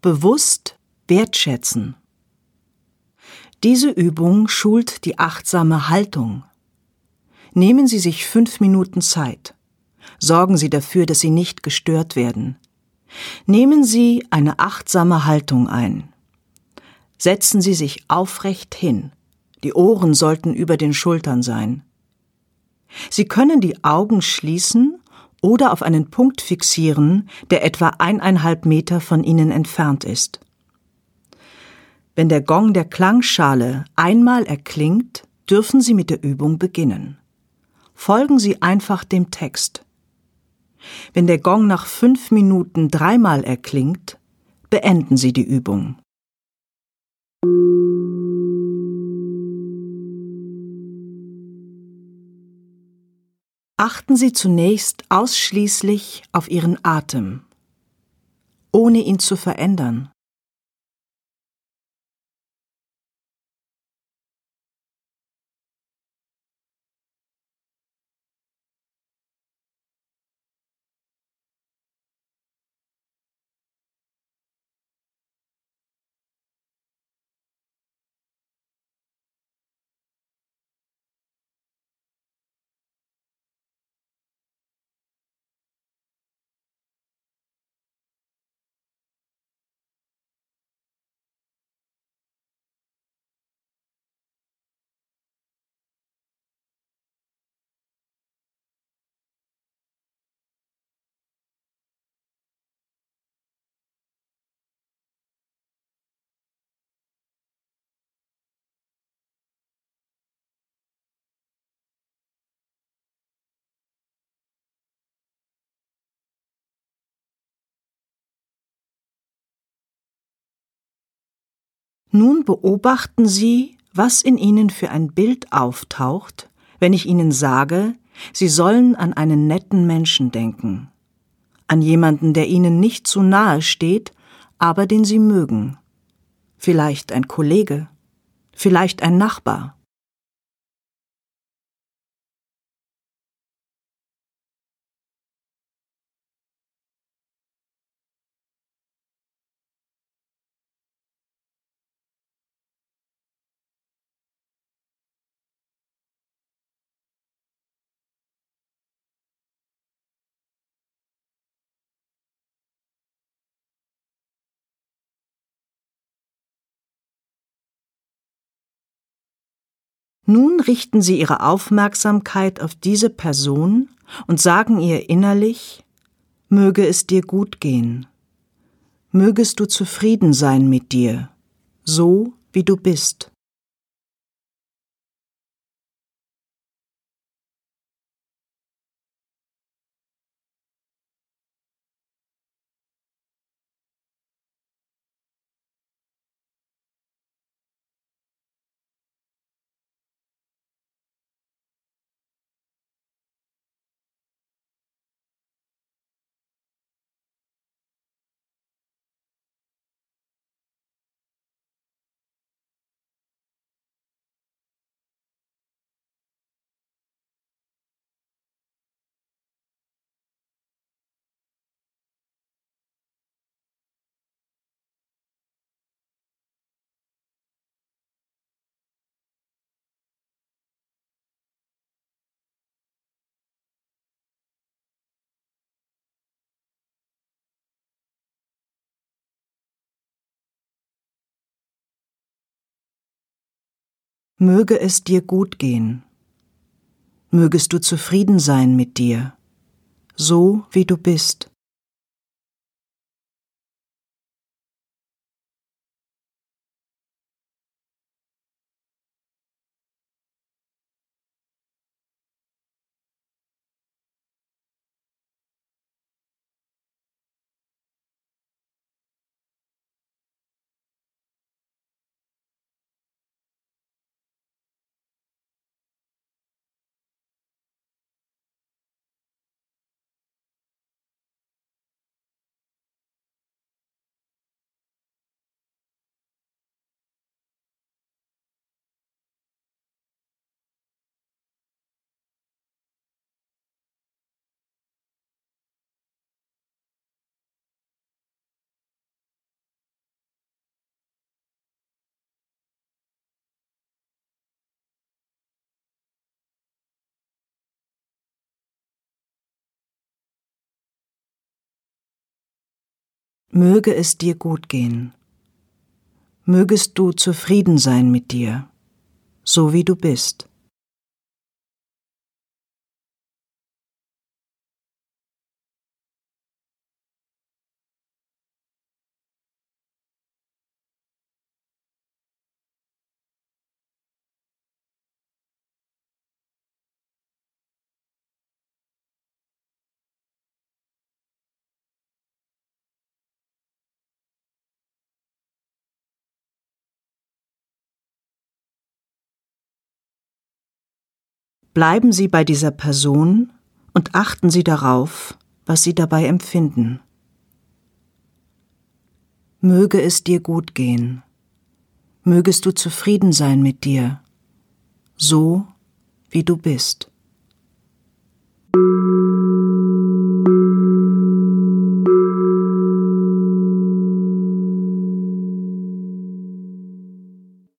Bewusst wertschätzen. Diese Übung schult die achtsame Haltung. Nehmen Sie sich fünf Minuten Zeit. Sorgen Sie dafür, dass Sie nicht gestört werden. Nehmen Sie eine achtsame Haltung ein. Setzen Sie sich aufrecht hin. Die Ohren sollten über den Schultern sein. Sie können die Augen schließen oder auf einen Punkt fixieren, der etwa eineinhalb Meter von Ihnen entfernt ist. Wenn der Gong der Klangschale einmal erklingt, dürfen Sie mit der Übung beginnen. Folgen Sie einfach dem Text. Wenn der Gong nach fünf Minuten dreimal erklingt, beenden Sie die Übung. Achten Sie zunächst ausschließlich auf Ihren Atem, ohne ihn zu verändern. Nun beobachten Sie, was in Ihnen für ein Bild auftaucht, wenn ich Ihnen sage, Sie sollen an einen netten Menschen denken, an jemanden, der Ihnen nicht zu nahe steht, aber den Sie mögen, vielleicht ein Kollege, vielleicht ein Nachbar. Nun richten Sie Ihre Aufmerksamkeit auf diese Person und sagen ihr innerlich, möge es dir gut gehen, mögest du zufrieden sein mit dir, so wie du bist. Möge es dir gut gehen. Mögest du zufrieden sein mit dir, so wie du bist. Möge es dir gut gehen. Mögest du zufrieden sein mit dir, so wie du bist. Bleiben Sie bei dieser Person und achten Sie darauf, was Sie dabei empfinden. Möge es dir gut gehen. Mögest du zufrieden sein mit dir, so wie du bist.